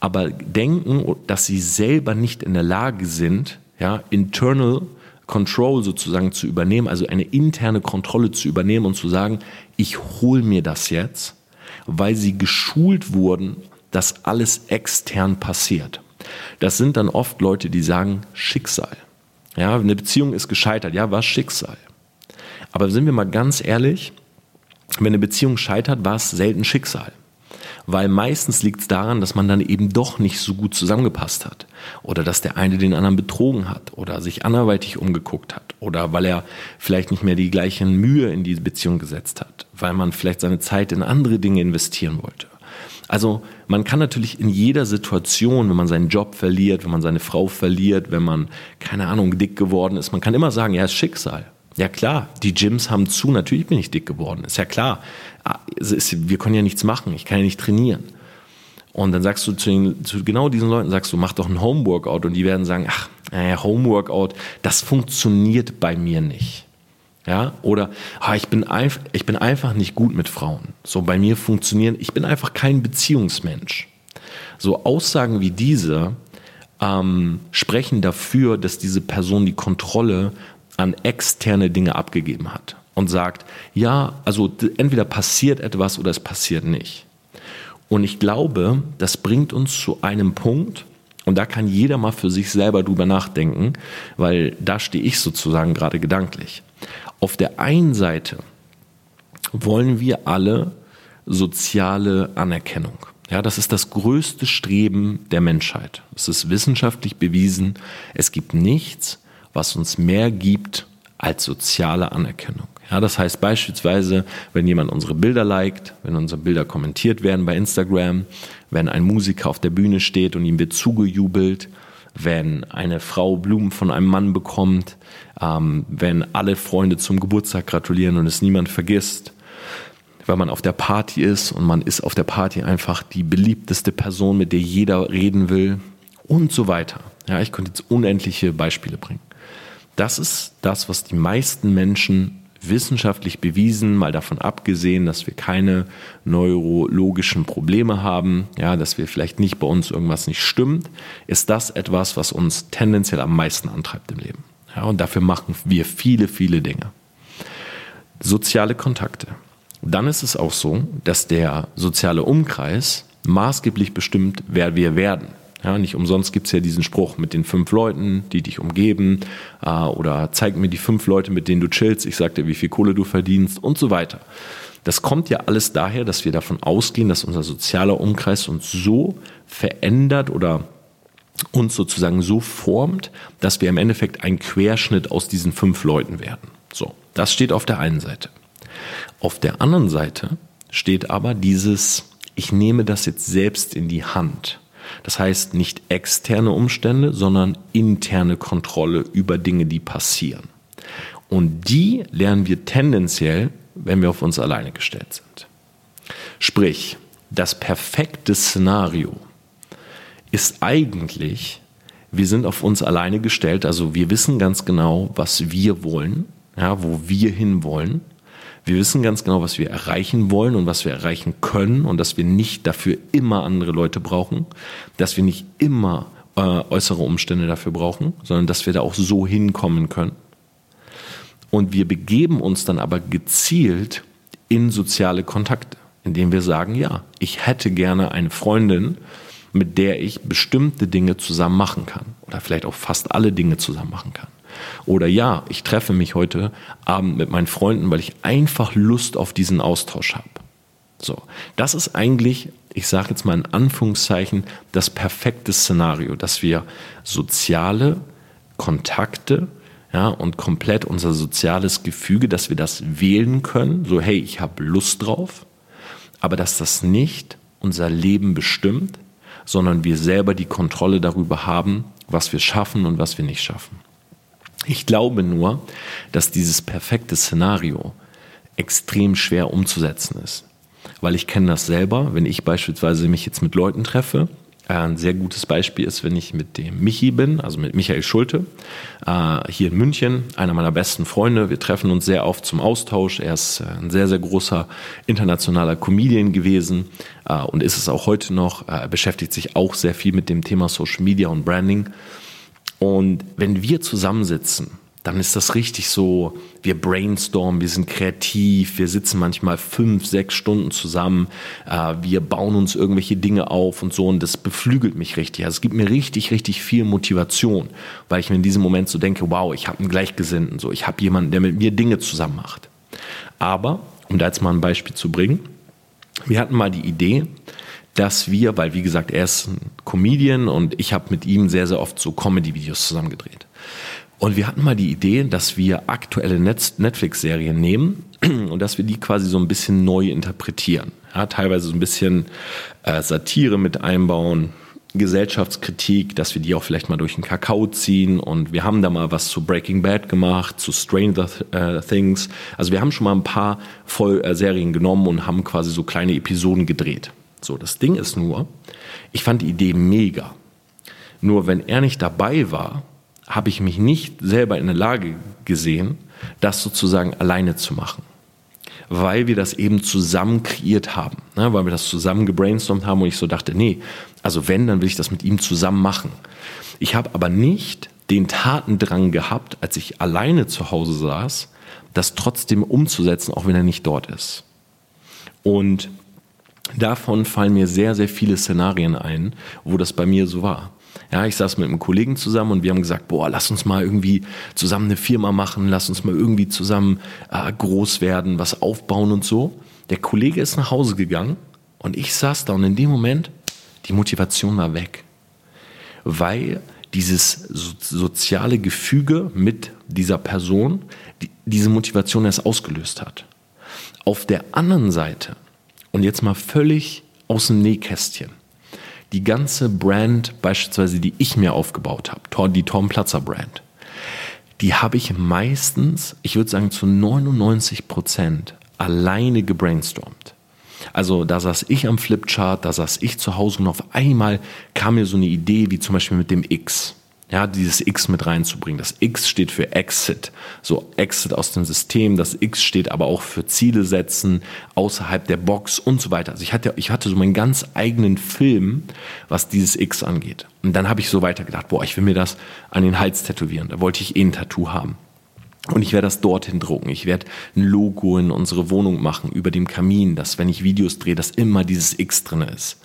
S1: aber denken, dass sie selber nicht in der Lage sind, ja, internal Control sozusagen zu übernehmen, also eine interne Kontrolle zu übernehmen und zu sagen, ich hole mir das jetzt, weil sie geschult wurden, dass alles extern passiert. Das sind dann oft Leute, die sagen Schicksal. Ja, eine Beziehung ist gescheitert. Ja, war Schicksal. Aber sind wir mal ganz ehrlich, wenn eine Beziehung scheitert, war es selten Schicksal. Weil meistens liegt es daran, dass man dann eben doch nicht so gut zusammengepasst hat. Oder dass der eine den anderen betrogen hat oder sich anderweitig umgeguckt hat. Oder weil er vielleicht nicht mehr die gleiche Mühe in die Beziehung gesetzt hat. Weil man vielleicht seine Zeit in andere Dinge investieren wollte. Also man kann natürlich in jeder Situation, wenn man seinen Job verliert, wenn man seine Frau verliert, wenn man, keine Ahnung, dick geworden ist, man kann immer sagen, ja, ist Schicksal. Ja klar, die Gyms haben zu, natürlich bin ich dick geworden, ist ja klar. Ah, wir können ja nichts machen, ich kann ja nicht trainieren. Und dann sagst du zu, den, zu genau diesen Leuten, sagst du, mach doch ein Homeworkout und die werden sagen, ach, naja, Homeworkout, das funktioniert bei mir nicht. Ja, oder ah, ich, bin einf ich bin einfach nicht gut mit Frauen. So bei mir funktionieren, ich bin einfach kein Beziehungsmensch. So Aussagen wie diese ähm, sprechen dafür, dass diese Person die Kontrolle an externe Dinge abgegeben hat und sagt, ja, also entweder passiert etwas oder es passiert nicht. Und ich glaube, das bringt uns zu einem Punkt, und da kann jeder mal für sich selber drüber nachdenken, weil da stehe ich sozusagen gerade gedanklich. Auf der einen Seite wollen wir alle soziale Anerkennung. Ja, das ist das größte Streben der Menschheit. Es ist wissenschaftlich bewiesen. Es gibt nichts, was uns mehr gibt als soziale Anerkennung. Ja, das heißt beispielsweise, wenn jemand unsere Bilder liked, wenn unsere Bilder kommentiert werden bei Instagram, wenn ein Musiker auf der Bühne steht und ihm wird zugejubelt, wenn eine Frau Blumen von einem Mann bekommt, ähm, wenn alle Freunde zum Geburtstag gratulieren und es niemand vergisst, weil man auf der Party ist und man ist auf der Party einfach die beliebteste Person, mit der jeder reden will und so weiter. Ja, ich könnte jetzt unendliche Beispiele bringen. Das ist das, was die meisten Menschen wissenschaftlich bewiesen, mal davon abgesehen, dass wir keine neurologischen Probleme haben, ja, dass wir vielleicht nicht bei uns irgendwas nicht stimmt, ist das etwas, was uns tendenziell am meisten antreibt im Leben. Ja, und dafür machen wir viele, viele Dinge. Soziale Kontakte. Dann ist es auch so, dass der soziale Umkreis maßgeblich bestimmt, wer wir werden. Ja, nicht umsonst gibt es ja diesen Spruch mit den fünf Leuten, die dich umgeben, äh, oder zeig mir die fünf Leute, mit denen du chillst, ich sag dir, wie viel Kohle du verdienst und so weiter. Das kommt ja alles daher, dass wir davon ausgehen, dass unser sozialer Umkreis uns so verändert oder uns sozusagen so formt, dass wir im Endeffekt ein Querschnitt aus diesen fünf Leuten werden. So, das steht auf der einen Seite. Auf der anderen Seite steht aber dieses, ich nehme das jetzt selbst in die Hand. Das heißt nicht externe Umstände, sondern interne Kontrolle über Dinge, die passieren. Und die lernen wir tendenziell, wenn wir auf uns alleine gestellt sind. Sprich, das perfekte Szenario ist eigentlich, wir sind auf uns alleine gestellt, also wir wissen ganz genau, was wir wollen, ja, wo wir hinwollen. Wir wissen ganz genau, was wir erreichen wollen und was wir erreichen können und dass wir nicht dafür immer andere Leute brauchen, dass wir nicht immer äh, äußere Umstände dafür brauchen, sondern dass wir da auch so hinkommen können. Und wir begeben uns dann aber gezielt in soziale Kontakte, indem wir sagen, ja, ich hätte gerne eine Freundin, mit der ich bestimmte Dinge zusammen machen kann oder vielleicht auch fast alle Dinge zusammen machen kann. Oder ja, ich treffe mich heute Abend mit meinen Freunden, weil ich einfach Lust auf diesen Austausch habe. So, das ist eigentlich, ich sage jetzt mal in Anführungszeichen, das perfekte Szenario, dass wir soziale Kontakte ja, und komplett unser soziales Gefüge, dass wir das wählen können, so hey, ich habe Lust drauf, aber dass das nicht unser Leben bestimmt, sondern wir selber die Kontrolle darüber haben, was wir schaffen und was wir nicht schaffen. Ich glaube nur, dass dieses perfekte Szenario extrem schwer umzusetzen ist. Weil ich kenne das selber, wenn ich beispielsweise mich jetzt mit Leuten treffe. Äh, ein sehr gutes Beispiel ist, wenn ich mit dem Michi bin, also mit Michael Schulte, äh, hier in München, einer meiner besten Freunde. Wir treffen uns sehr oft zum Austausch. Er ist äh, ein sehr, sehr großer internationaler Comedian gewesen und ist es auch heute noch. Er beschäftigt sich auch sehr viel mit dem Thema Social Media und Branding. Und wenn wir zusammensitzen, dann ist das richtig so, wir brainstormen, wir sind kreativ, wir sitzen manchmal fünf, sechs Stunden zusammen, äh, wir bauen uns irgendwelche Dinge auf und so und das beflügelt mich richtig. Also es gibt mir richtig, richtig viel Motivation, weil ich mir in diesem Moment so denke, wow, ich habe einen Gleichgesinnten, so, ich habe jemanden, der mit mir Dinge zusammen macht. Aber, um da jetzt mal ein Beispiel zu bringen, wir hatten mal die Idee, dass wir, weil wie gesagt, er ist ein Comedian und ich habe mit ihm sehr, sehr oft so Comedy-Videos zusammengedreht. Und wir hatten mal die Idee, dass wir aktuelle Netflix-Serien nehmen und dass wir die quasi so ein bisschen neu interpretieren. Ja, teilweise so ein bisschen äh, Satire mit einbauen, Gesellschaftskritik, dass wir die auch vielleicht mal durch den Kakao ziehen. Und wir haben da mal was zu Breaking Bad gemacht, zu Stranger äh, Things. Also wir haben schon mal ein paar Voll äh, Serien genommen und haben quasi so kleine Episoden gedreht. So, das Ding ist nur, ich fand die Idee mega. Nur wenn er nicht dabei war, habe ich mich nicht selber in der Lage gesehen, das sozusagen alleine zu machen. Weil wir das eben zusammen kreiert haben, ne? weil wir das zusammen gebrainstormt haben und ich so dachte, nee, also wenn, dann will ich das mit ihm zusammen machen. Ich habe aber nicht den Tatendrang gehabt, als ich alleine zu Hause saß, das trotzdem umzusetzen, auch wenn er nicht dort ist. Und davon fallen mir sehr, sehr viele Szenarien ein, wo das bei mir so war. Ja, ich saß mit einem Kollegen zusammen und wir haben gesagt, boah, lass uns mal irgendwie zusammen eine Firma machen, lass uns mal irgendwie zusammen äh, groß werden, was aufbauen und so. Der Kollege ist nach Hause gegangen und ich saß da und in dem Moment, die Motivation war weg. Weil dieses so, soziale Gefüge mit dieser Person die, diese Motivation erst ausgelöst hat. Auf der anderen Seite, und jetzt mal völlig aus dem Nähkästchen, die ganze Brand beispielsweise, die ich mir aufgebaut habe, die Tom Platzer Brand, die habe ich meistens, ich würde sagen zu 99 Prozent alleine gebrainstormt. Also da saß ich am Flipchart, da saß ich zu Hause und auf einmal kam mir so eine Idee wie zum Beispiel mit dem X ja, dieses X mit reinzubringen. Das X steht für Exit, so Exit aus dem System. Das X steht aber auch für Ziele setzen, außerhalb der Box und so weiter. Also ich hatte, ich hatte so meinen ganz eigenen Film, was dieses X angeht. Und dann habe ich so weitergedacht, boah, ich will mir das an den Hals tätowieren. Da wollte ich eh ein Tattoo haben. Und ich werde das dorthin drucken. Ich werde ein Logo in unsere Wohnung machen über dem Kamin, dass wenn ich Videos drehe, dass immer dieses X drin ist.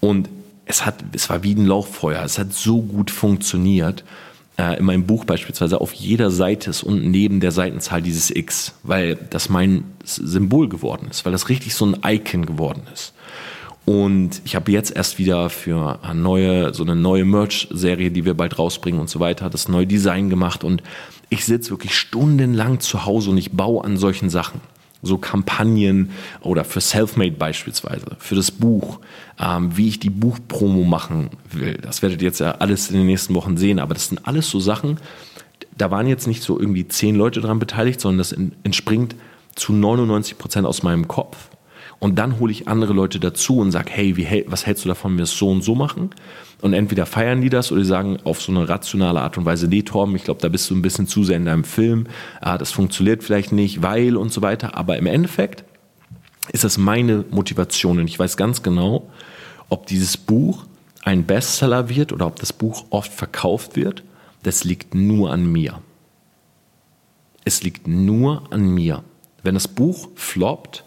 S1: Und es hat, es war wie ein Lauchfeuer. Es hat so gut funktioniert. Äh, in meinem Buch beispielsweise auf jeder Seite ist unten neben der Seitenzahl dieses X, weil das mein Symbol geworden ist, weil das richtig so ein Icon geworden ist. Und ich habe jetzt erst wieder für eine neue, so eine neue Merch-Serie, die wir bald rausbringen und so weiter, das neue Design gemacht und ich sitze wirklich stundenlang zu Hause und ich baue an solchen Sachen so Kampagnen oder für Selfmade beispielsweise, für das Buch, ähm, wie ich die Buchpromo machen will. Das werdet ihr jetzt ja alles in den nächsten Wochen sehen, aber das sind alles so Sachen, da waren jetzt nicht so irgendwie zehn Leute dran beteiligt, sondern das entspringt zu 99 Prozent aus meinem Kopf. Und dann hole ich andere Leute dazu und sage, hey, wie, was hältst du davon, wenn wir es so und so machen? Und entweder feiern die das oder die sagen auf so eine rationale Art und Weise, nee, Torben, ich glaube, da bist du ein bisschen zu sehr in deinem Film, ah, das funktioniert vielleicht nicht, weil und so weiter. Aber im Endeffekt ist das meine Motivation und ich weiß ganz genau, ob dieses Buch ein Bestseller wird oder ob das Buch oft verkauft wird, das liegt nur an mir. Es liegt nur an mir. Wenn das Buch floppt,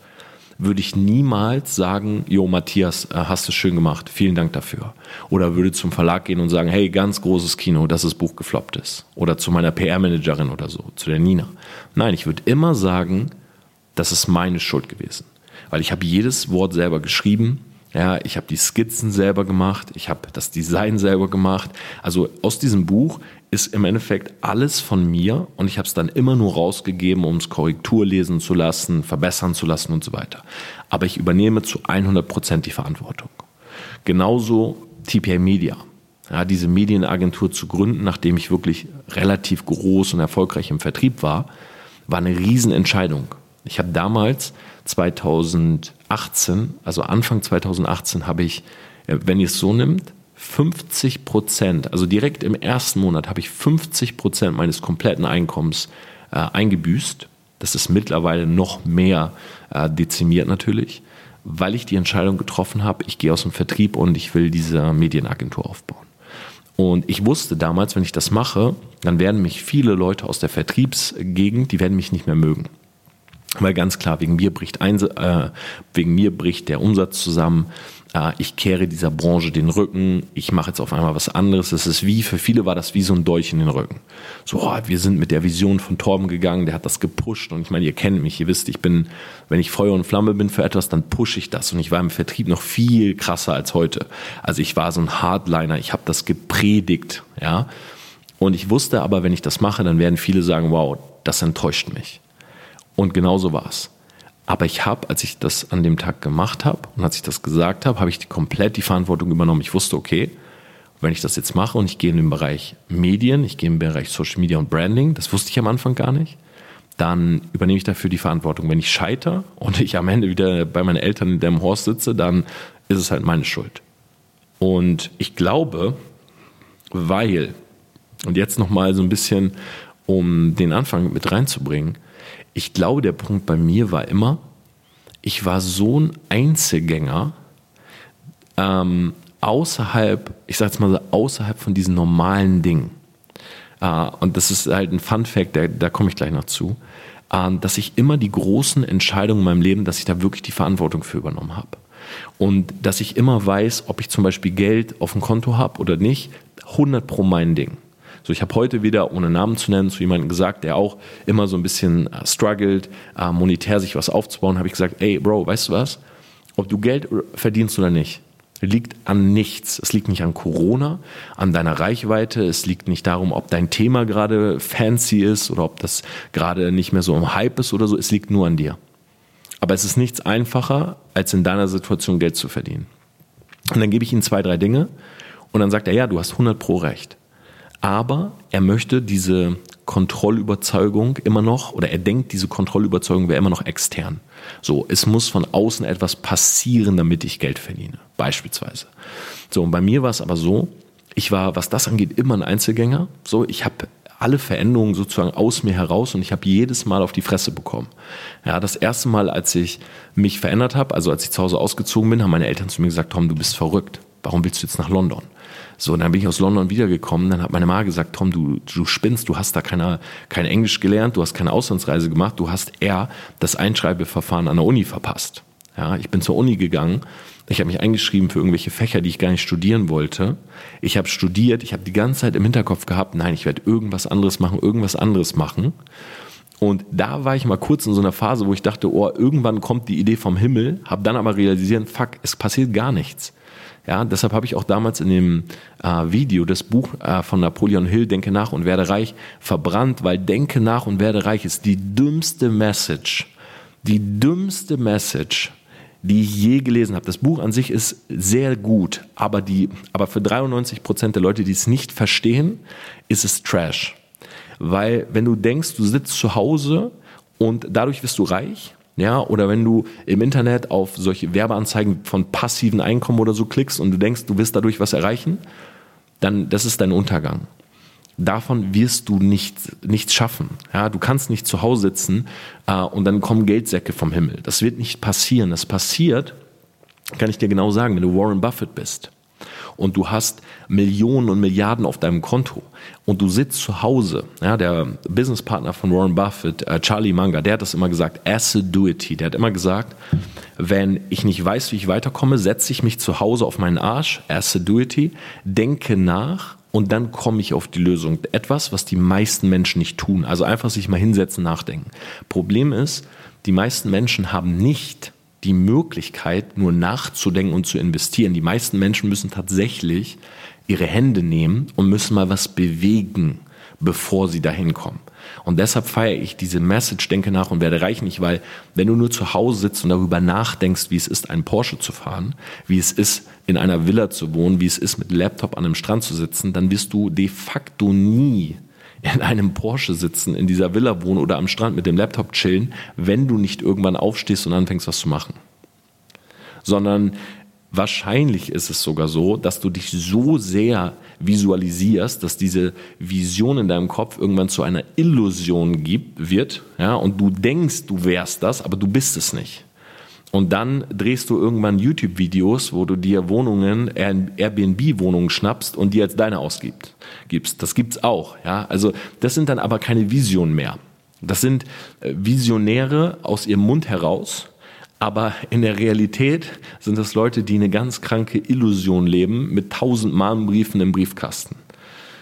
S1: würde ich niemals sagen, Jo Matthias, äh, hast du schön gemacht, vielen Dank dafür. Oder würde zum Verlag gehen und sagen, hey, ganz großes Kino, dass das Buch gefloppt ist. Oder zu meiner PR-Managerin oder so, zu der Nina. Nein, ich würde immer sagen, das ist meine Schuld gewesen. Weil ich habe jedes Wort selber geschrieben, ja, ich habe die Skizzen selber gemacht, ich habe das Design selber gemacht. Also aus diesem Buch ist im Endeffekt alles von mir und ich habe es dann immer nur rausgegeben, um es Korrektur lesen zu lassen, verbessern zu lassen und so weiter. Aber ich übernehme zu 100 Prozent die Verantwortung. Genauso TPA Media. Ja, diese Medienagentur zu gründen, nachdem ich wirklich relativ groß und erfolgreich im Vertrieb war, war eine Riesenentscheidung. Ich habe damals 2018, also Anfang 2018, habe ich, äh, wenn ihr es so nimmt, 50 Prozent, also direkt im ersten Monat habe ich 50 Prozent meines kompletten Einkommens äh, eingebüßt. Das ist mittlerweile noch mehr äh, dezimiert natürlich, weil ich die Entscheidung getroffen habe, ich gehe aus dem Vertrieb und ich will diese Medienagentur aufbauen. Und ich wusste damals, wenn ich das mache, dann werden mich viele Leute aus der Vertriebsgegend, die werden mich nicht mehr mögen. Weil ganz klar, wegen mir bricht, ein, äh, wegen mir bricht der Umsatz zusammen. Äh, ich kehre dieser Branche den Rücken. Ich mache jetzt auf einmal was anderes. Das ist wie, für viele war das wie so ein Dolch in den Rücken. So, oh, wir sind mit der Vision von Torben gegangen, der hat das gepusht. Und ich meine, ihr kennt mich, ihr wisst, ich bin, wenn ich Feuer und Flamme bin für etwas, dann pushe ich das. Und ich war im Vertrieb noch viel krasser als heute. Also ich war so ein Hardliner, ich habe das gepredigt, ja. Und ich wusste aber, wenn ich das mache, dann werden viele sagen, wow, das enttäuscht mich. Und genauso war es. Aber ich habe, als ich das an dem Tag gemacht habe und als ich das gesagt habe, habe ich die, komplett die Verantwortung übernommen. Ich wusste, okay, wenn ich das jetzt mache und ich gehe in den Bereich Medien, ich gehe im Bereich Social Media und Branding, das wusste ich am Anfang gar nicht, dann übernehme ich dafür die Verantwortung. Wenn ich scheiter und ich am Ende wieder bei meinen Eltern in dem Horst sitze, dann ist es halt meine Schuld. Und ich glaube, weil, und jetzt nochmal so ein bisschen, um den Anfang mit reinzubringen, ich glaube, der Punkt bei mir war immer, ich war so ein Einzelgänger, ähm, außerhalb, ich sag's mal so, außerhalb von diesen normalen Dingen. Äh, und das ist halt ein Fun Fact, da, da komme ich gleich noch zu, äh, dass ich immer die großen Entscheidungen in meinem Leben, dass ich da wirklich die Verantwortung für übernommen habe. Und dass ich immer weiß, ob ich zum Beispiel Geld auf dem Konto habe oder nicht, 100 pro mein Ding. So, ich habe heute wieder, ohne Namen zu nennen, zu jemandem gesagt, der auch immer so ein bisschen äh, struggelt, äh, monetär sich was aufzubauen, habe ich gesagt, ey Bro, weißt du was? Ob du Geld verdienst oder nicht, liegt an nichts. Es liegt nicht an Corona, an deiner Reichweite. Es liegt nicht darum, ob dein Thema gerade fancy ist oder ob das gerade nicht mehr so im Hype ist oder so. Es liegt nur an dir. Aber es ist nichts einfacher, als in deiner Situation Geld zu verdienen. Und dann gebe ich ihm zwei, drei Dinge und dann sagt er, ja, du hast 100 pro Recht aber er möchte diese Kontrollüberzeugung immer noch, oder er denkt, diese Kontrollüberzeugung wäre immer noch extern. So, es muss von außen etwas passieren, damit ich Geld verdiene, beispielsweise. So, und bei mir war es aber so, ich war, was das angeht, immer ein Einzelgänger. So, ich habe alle Veränderungen sozusagen aus mir heraus und ich habe jedes Mal auf die Fresse bekommen. Ja, das erste Mal, als ich mich verändert habe, also als ich zu Hause ausgezogen bin, haben meine Eltern zu mir gesagt, Tom, du bist verrückt. Warum willst du jetzt nach London? So, und dann bin ich aus London wiedergekommen, dann hat meine Mama gesagt, Tom, du, du spinnst, du hast da keine, kein Englisch gelernt, du hast keine Auslandsreise gemacht, du hast eher das Einschreibeverfahren an der Uni verpasst. Ja, ich bin zur Uni gegangen, ich habe mich eingeschrieben für irgendwelche Fächer, die ich gar nicht studieren wollte. Ich habe studiert, ich habe die ganze Zeit im Hinterkopf gehabt, nein, ich werde irgendwas anderes machen, irgendwas anderes machen. Und da war ich mal kurz in so einer Phase, wo ich dachte, oh, irgendwann kommt die Idee vom Himmel, habe dann aber realisiert, fuck, es passiert gar nichts. Ja, deshalb habe ich auch damals in dem äh, Video das Buch äh, von Napoleon Hill, Denke nach und werde reich, verbrannt, weil Denke nach und werde reich ist die dümmste Message, die dümmste Message, die ich je gelesen habe. Das Buch an sich ist sehr gut, aber, die, aber für 93 Prozent der Leute, die es nicht verstehen, ist es Trash. Weil wenn du denkst, du sitzt zu Hause und dadurch wirst du reich, ja, oder wenn du im Internet auf solche Werbeanzeigen von passiven Einkommen oder so klickst und du denkst, du wirst dadurch was erreichen, dann das ist dein Untergang. Davon wirst du nicht, nichts schaffen. Ja, du kannst nicht zu Hause sitzen äh, und dann kommen Geldsäcke vom Himmel. Das wird nicht passieren. Das passiert, kann ich dir genau sagen, wenn du Warren Buffett bist und du hast Millionen und Milliarden auf deinem Konto und du sitzt zu Hause, ja, der Businesspartner von Warren Buffett, äh, Charlie Munger, der hat das immer gesagt, Assiduity, der hat immer gesagt, wenn ich nicht weiß, wie ich weiterkomme, setze ich mich zu Hause auf meinen Arsch, Assiduity, denke nach und dann komme ich auf die Lösung. Etwas, was die meisten Menschen nicht tun. Also einfach sich mal hinsetzen, nachdenken. Problem ist, die meisten Menschen haben nicht die Möglichkeit, nur nachzudenken und zu investieren. Die meisten Menschen müssen tatsächlich ihre Hände nehmen und müssen mal was bewegen, bevor sie dahin kommen. Und deshalb feiere ich diese Message, denke nach und werde reich nicht, weil wenn du nur zu Hause sitzt und darüber nachdenkst, wie es ist, einen Porsche zu fahren, wie es ist, in einer Villa zu wohnen, wie es ist, mit Laptop an einem Strand zu sitzen, dann wirst du de facto nie in einem Porsche sitzen, in dieser Villa wohnen oder am Strand mit dem Laptop chillen, wenn du nicht irgendwann aufstehst und anfängst, was zu machen. Sondern wahrscheinlich ist es sogar so, dass du dich so sehr visualisierst, dass diese Vision in deinem Kopf irgendwann zu einer Illusion gibt, wird, ja, und du denkst, du wärst das, aber du bist es nicht. Und dann drehst du irgendwann YouTube-Videos, wo du dir Wohnungen, Airbnb-Wohnungen schnappst und die als deine ausgibst. Das gibt's auch, ja. Also, das sind dann aber keine Visionen mehr. Das sind äh, Visionäre aus ihrem Mund heraus, aber in der Realität sind das Leute, die eine ganz kranke Illusion leben mit tausend Mahnbriefen im Briefkasten.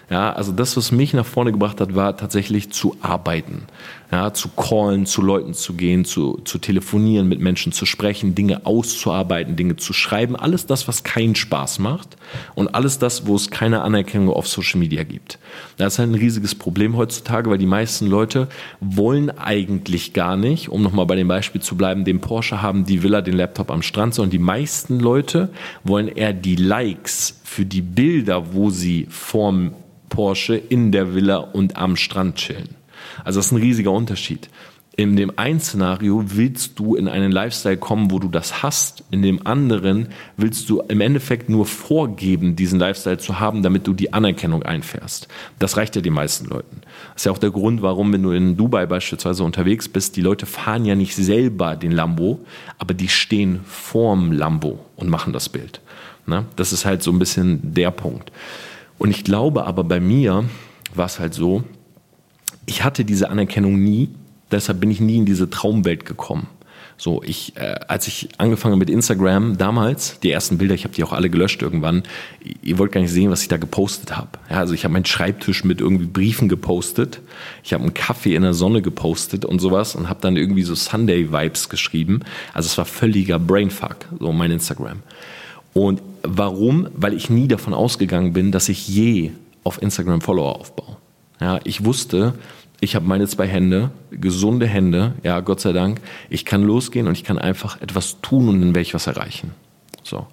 S1: Ja, also das, was mich nach vorne gebracht hat, war tatsächlich zu arbeiten, ja, zu callen, zu Leuten zu gehen, zu, zu telefonieren, mit Menschen zu sprechen, Dinge auszuarbeiten, Dinge zu schreiben, alles das, was keinen Spaß macht und alles das, wo es keine Anerkennung auf Social Media gibt. Das ist halt ein riesiges Problem heutzutage, weil die meisten Leute wollen eigentlich gar nicht, um nochmal bei dem Beispiel zu bleiben, den Porsche haben, die Villa, den Laptop am Strand, sondern die meisten Leute wollen eher die Likes für die Bilder, wo sie vorm Porsche in der Villa und am Strand chillen. Also das ist ein riesiger Unterschied. In dem einen Szenario willst du in einen Lifestyle kommen, wo du das hast. In dem anderen willst du im Endeffekt nur vorgeben, diesen Lifestyle zu haben, damit du die Anerkennung einfährst. Das reicht ja den meisten Leuten. Das ist ja auch der Grund, warum, wenn du in Dubai beispielsweise unterwegs bist, die Leute fahren ja nicht selber den Lambo, aber die stehen vorm Lambo und machen das Bild. Ne? Das ist halt so ein bisschen der Punkt. Und ich glaube aber bei mir war es halt so, ich hatte diese Anerkennung nie, deshalb bin ich nie in diese Traumwelt gekommen. So, ich, äh, als ich angefangen mit Instagram damals, die ersten Bilder, ich habe die auch alle gelöscht irgendwann. Ihr wollt gar nicht sehen, was ich da gepostet habe. Ja, also ich habe meinen Schreibtisch mit irgendwie Briefen gepostet. Ich habe einen Kaffee in der Sonne gepostet und sowas und habe dann irgendwie so Sunday Vibes geschrieben. Also es war völliger Brainfuck, so mein Instagram. Und warum? Weil ich nie davon ausgegangen bin, dass ich je auf Instagram Follower aufbaue. Ja, ich wusste, ich habe meine zwei Hände, gesunde Hände, ja, Gott sei Dank. Ich kann losgehen und ich kann einfach etwas tun und dann werde ich was erreichen. So.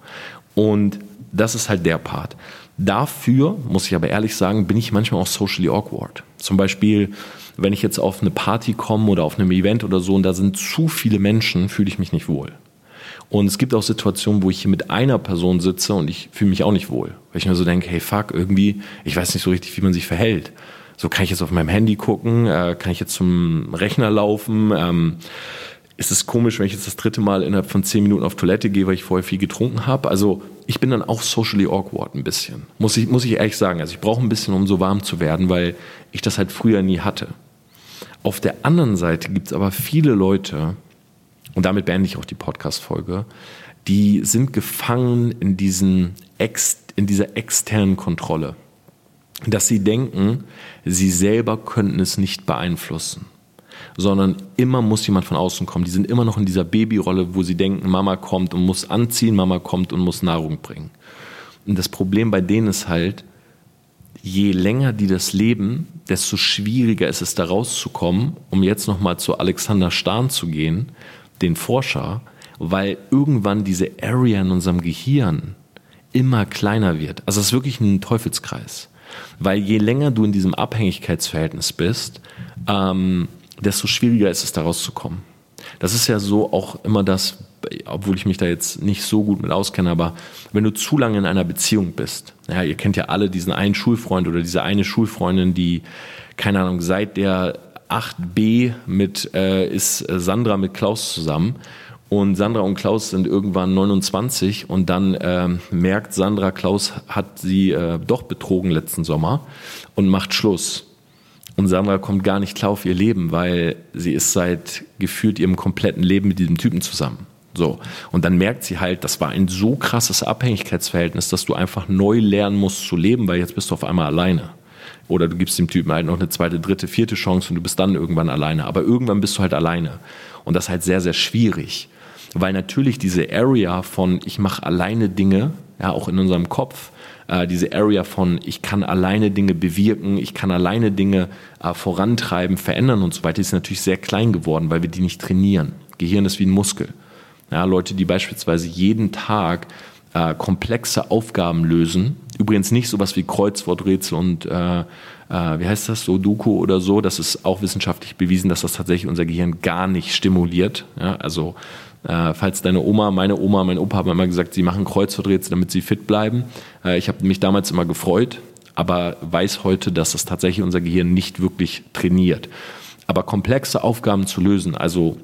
S1: Und das ist halt der Part. Dafür, muss ich aber ehrlich sagen, bin ich manchmal auch socially awkward. Zum Beispiel, wenn ich jetzt auf eine Party komme oder auf einem Event oder so und da sind zu viele Menschen, fühle ich mich nicht wohl. Und es gibt auch Situationen, wo ich hier mit einer Person sitze und ich fühle mich auch nicht wohl. Weil ich mir so denke, hey fuck, irgendwie, ich weiß nicht so richtig, wie man sich verhält. So kann ich jetzt auf meinem Handy gucken, äh, kann ich jetzt zum Rechner laufen. Ähm, ist es komisch, wenn ich jetzt das dritte Mal innerhalb von zehn Minuten auf Toilette gehe, weil ich vorher viel getrunken habe? Also ich bin dann auch socially awkward ein bisschen. Muss ich, muss ich ehrlich sagen. Also ich brauche ein bisschen, um so warm zu werden, weil ich das halt früher nie hatte. Auf der anderen Seite gibt es aber viele Leute, und damit beende ich auch die Podcast-Folge, die sind gefangen in, diesen ex, in dieser externen Kontrolle. Dass sie denken, sie selber könnten es nicht beeinflussen, sondern immer muss jemand von außen kommen. Die sind immer noch in dieser Babyrolle, wo sie denken, Mama kommt und muss anziehen, Mama kommt und muss Nahrung bringen. Und das Problem bei denen ist halt, je länger die das leben, desto schwieriger ist es da rauszukommen, um jetzt nochmal zu Alexander Stahn zu gehen, den Forscher, weil irgendwann diese Area in unserem Gehirn immer kleiner wird. Also es ist wirklich ein Teufelskreis. Weil je länger du in diesem Abhängigkeitsverhältnis bist, ähm, desto schwieriger ist es, da rauszukommen. Das ist ja so auch immer das, obwohl ich mich da jetzt nicht so gut mit auskenne, aber wenn du zu lange in einer Beziehung bist, ja, ihr kennt ja alle diesen einen Schulfreund oder diese eine Schulfreundin, die, keine Ahnung, seit der 8b mit, äh, ist Sandra mit Klaus zusammen. Und Sandra und Klaus sind irgendwann 29 und dann ähm, merkt Sandra, Klaus hat sie äh, doch betrogen letzten Sommer und macht Schluss. Und Sandra kommt gar nicht klar auf ihr Leben, weil sie ist seit gefühlt ihrem kompletten Leben mit diesem Typen zusammen. So. Und dann merkt sie halt, das war ein so krasses Abhängigkeitsverhältnis, dass du einfach neu lernen musst zu leben, weil jetzt bist du auf einmal alleine. Oder du gibst dem Typen halt noch eine zweite, dritte, vierte Chance und du bist dann irgendwann alleine. Aber irgendwann bist du halt alleine. Und das ist halt sehr, sehr schwierig weil natürlich diese Area von ich mache alleine Dinge, ja auch in unserem Kopf, äh, diese Area von ich kann alleine Dinge bewirken, ich kann alleine Dinge äh, vorantreiben, verändern und so weiter, ist natürlich sehr klein geworden, weil wir die nicht trainieren. Gehirn ist wie ein Muskel. Ja, Leute, die beispielsweise jeden Tag äh, komplexe Aufgaben lösen, übrigens nicht sowas wie Kreuzworträtsel und äh, äh, wie heißt das, Sudoku oder so, das ist auch wissenschaftlich bewiesen, dass das tatsächlich unser Gehirn gar nicht stimuliert. Ja, also äh, falls deine Oma, meine Oma, mein Opa haben immer gesagt, sie machen Kreuzworträtsel, damit sie fit bleiben. Äh, ich habe mich damals immer gefreut, aber weiß heute, dass das tatsächlich unser Gehirn nicht wirklich trainiert. Aber komplexe Aufgaben zu lösen, also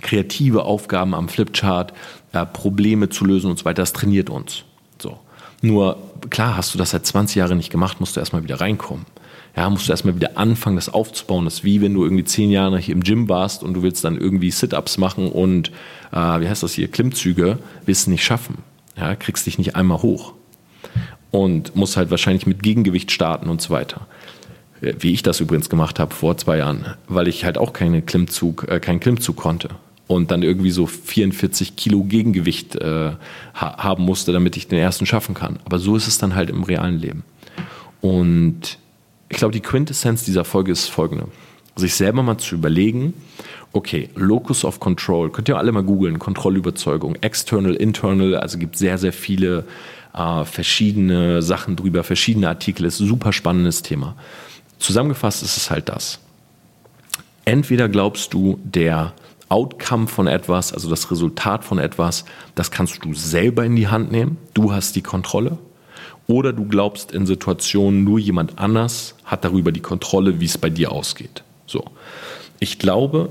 S1: kreative Aufgaben am Flipchart, äh, Probleme zu lösen und so weiter, das trainiert uns. So. Nur klar, hast du das seit 20 Jahren nicht gemacht, musst du erstmal wieder reinkommen ja, musst du erstmal wieder anfangen, das aufzubauen. Das ist wie wenn du irgendwie zehn Jahre hier im Gym warst und du willst dann irgendwie Sit-Ups machen und, äh, wie heißt das hier, Klimmzüge, willst du nicht schaffen. Ja, kriegst dich nicht einmal hoch. Und musst halt wahrscheinlich mit Gegengewicht starten und so weiter. Äh, wie ich das übrigens gemacht habe vor zwei Jahren, weil ich halt auch keine Klimmzug, äh, keinen Klimmzug konnte und dann irgendwie so 44 Kilo Gegengewicht äh, ha haben musste, damit ich den ersten schaffen kann. Aber so ist es dann halt im realen Leben. Und ich glaube, die Quintessenz dieser Folge ist folgende. Sich selber mal zu überlegen, okay, Locus of Control, könnt ihr alle mal googeln, Kontrollüberzeugung, External, Internal, also gibt sehr, sehr viele äh, verschiedene Sachen drüber, verschiedene Artikel, ist ein super spannendes Thema. Zusammengefasst ist es halt das. Entweder glaubst du, der Outcome von etwas, also das Resultat von etwas, das kannst du selber in die Hand nehmen, du hast die Kontrolle, oder du glaubst in Situationen, nur jemand anders hat darüber die Kontrolle, wie es bei dir ausgeht. So. Ich glaube,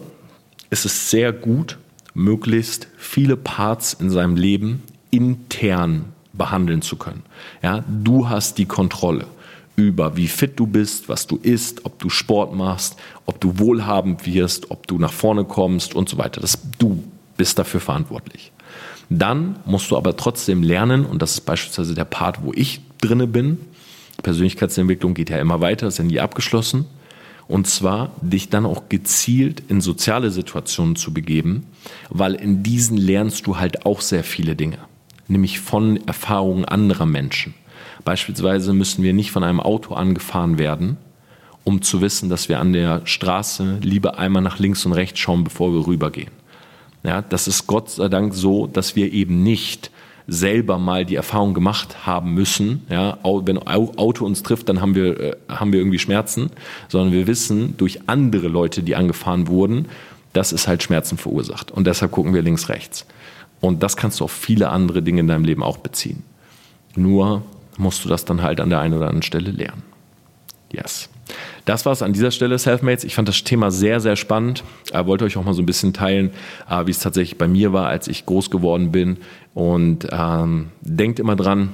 S1: es ist sehr gut, möglichst viele Parts in seinem Leben intern behandeln zu können. Ja, du hast die Kontrolle über wie fit du bist, was du isst, ob du Sport machst, ob du wohlhabend wirst, ob du nach vorne kommst und so weiter. Das, du bist dafür verantwortlich. Dann musst du aber trotzdem lernen, und das ist beispielsweise der Part, wo ich drinne bin. Persönlichkeitsentwicklung geht ja immer weiter, ist ja nie abgeschlossen. Und zwar dich dann auch gezielt in soziale Situationen zu begeben, weil in diesen lernst du halt auch sehr viele Dinge, nämlich von Erfahrungen anderer Menschen. Beispielsweise müssen wir nicht von einem Auto angefahren werden, um zu wissen, dass wir an der Straße lieber einmal nach links und rechts schauen, bevor wir rübergehen. Ja, das ist Gott sei Dank so, dass wir eben nicht selber mal die Erfahrung gemacht haben müssen. Ja, wenn Auto uns trifft, dann haben wir, äh, haben wir irgendwie Schmerzen, sondern wir wissen durch andere Leute, die angefahren wurden, dass es halt Schmerzen verursacht. Und deshalb gucken wir links, rechts. Und das kannst du auf viele andere Dinge in deinem Leben auch beziehen. Nur musst du das dann halt an der einen oder anderen Stelle lernen. Yes. Das war es an dieser Stelle, Selfmates. Ich fand das Thema sehr, sehr spannend. Ich wollte euch auch mal so ein bisschen teilen, äh, wie es tatsächlich bei mir war, als ich groß geworden bin. Und ähm, denkt immer dran,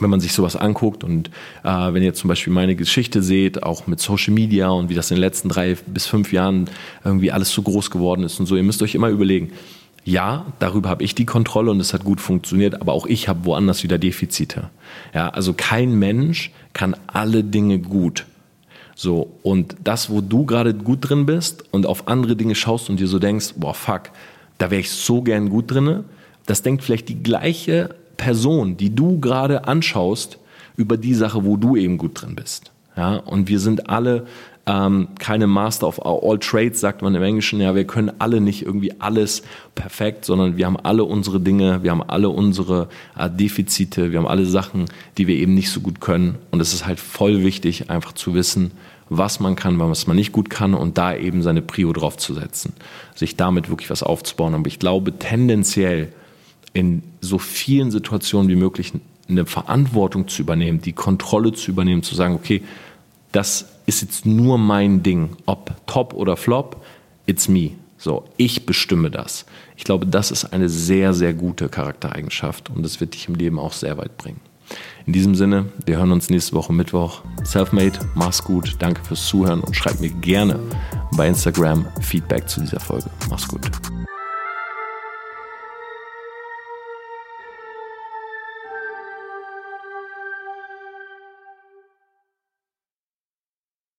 S1: wenn man sich sowas anguckt und äh, wenn ihr zum Beispiel meine Geschichte seht, auch mit Social Media und wie das in den letzten drei bis fünf Jahren irgendwie alles so groß geworden ist und so, ihr müsst euch immer überlegen, ja, darüber habe ich die Kontrolle und es hat gut funktioniert, aber auch ich habe woanders wieder Defizite. Ja, also kein Mensch kann alle Dinge gut. So, und das, wo du gerade gut drin bist und auf andere Dinge schaust und dir so denkst, boah, fuck, da wäre ich so gern gut drinne, das denkt vielleicht die gleiche Person, die du gerade anschaust, über die Sache, wo du eben gut drin bist. Ja, und wir sind alle ähm, keine Master of all Trades, sagt man im Englischen. Ja, wir können alle nicht irgendwie alles perfekt, sondern wir haben alle unsere Dinge, wir haben alle unsere äh, Defizite, wir haben alle Sachen, die wir eben nicht so gut können. Und es ist halt voll wichtig, einfach zu wissen, was man kann, was man nicht gut kann und da eben seine Prio drauf zu setzen, sich damit wirklich was aufzubauen. Aber ich glaube tendenziell in so vielen Situationen wie möglich eine Verantwortung zu übernehmen, die Kontrolle zu übernehmen, zu sagen, okay, das ist jetzt nur mein Ding, ob top oder flop, it's me. So, ich bestimme das. Ich glaube, das ist eine sehr, sehr gute Charaktereigenschaft und das wird dich im Leben auch sehr weit bringen. In diesem Sinne, wir hören uns nächste Woche Mittwoch. Selfmade, mach's gut, danke fürs Zuhören und schreib mir gerne bei Instagram Feedback zu dieser Folge. Mach's gut.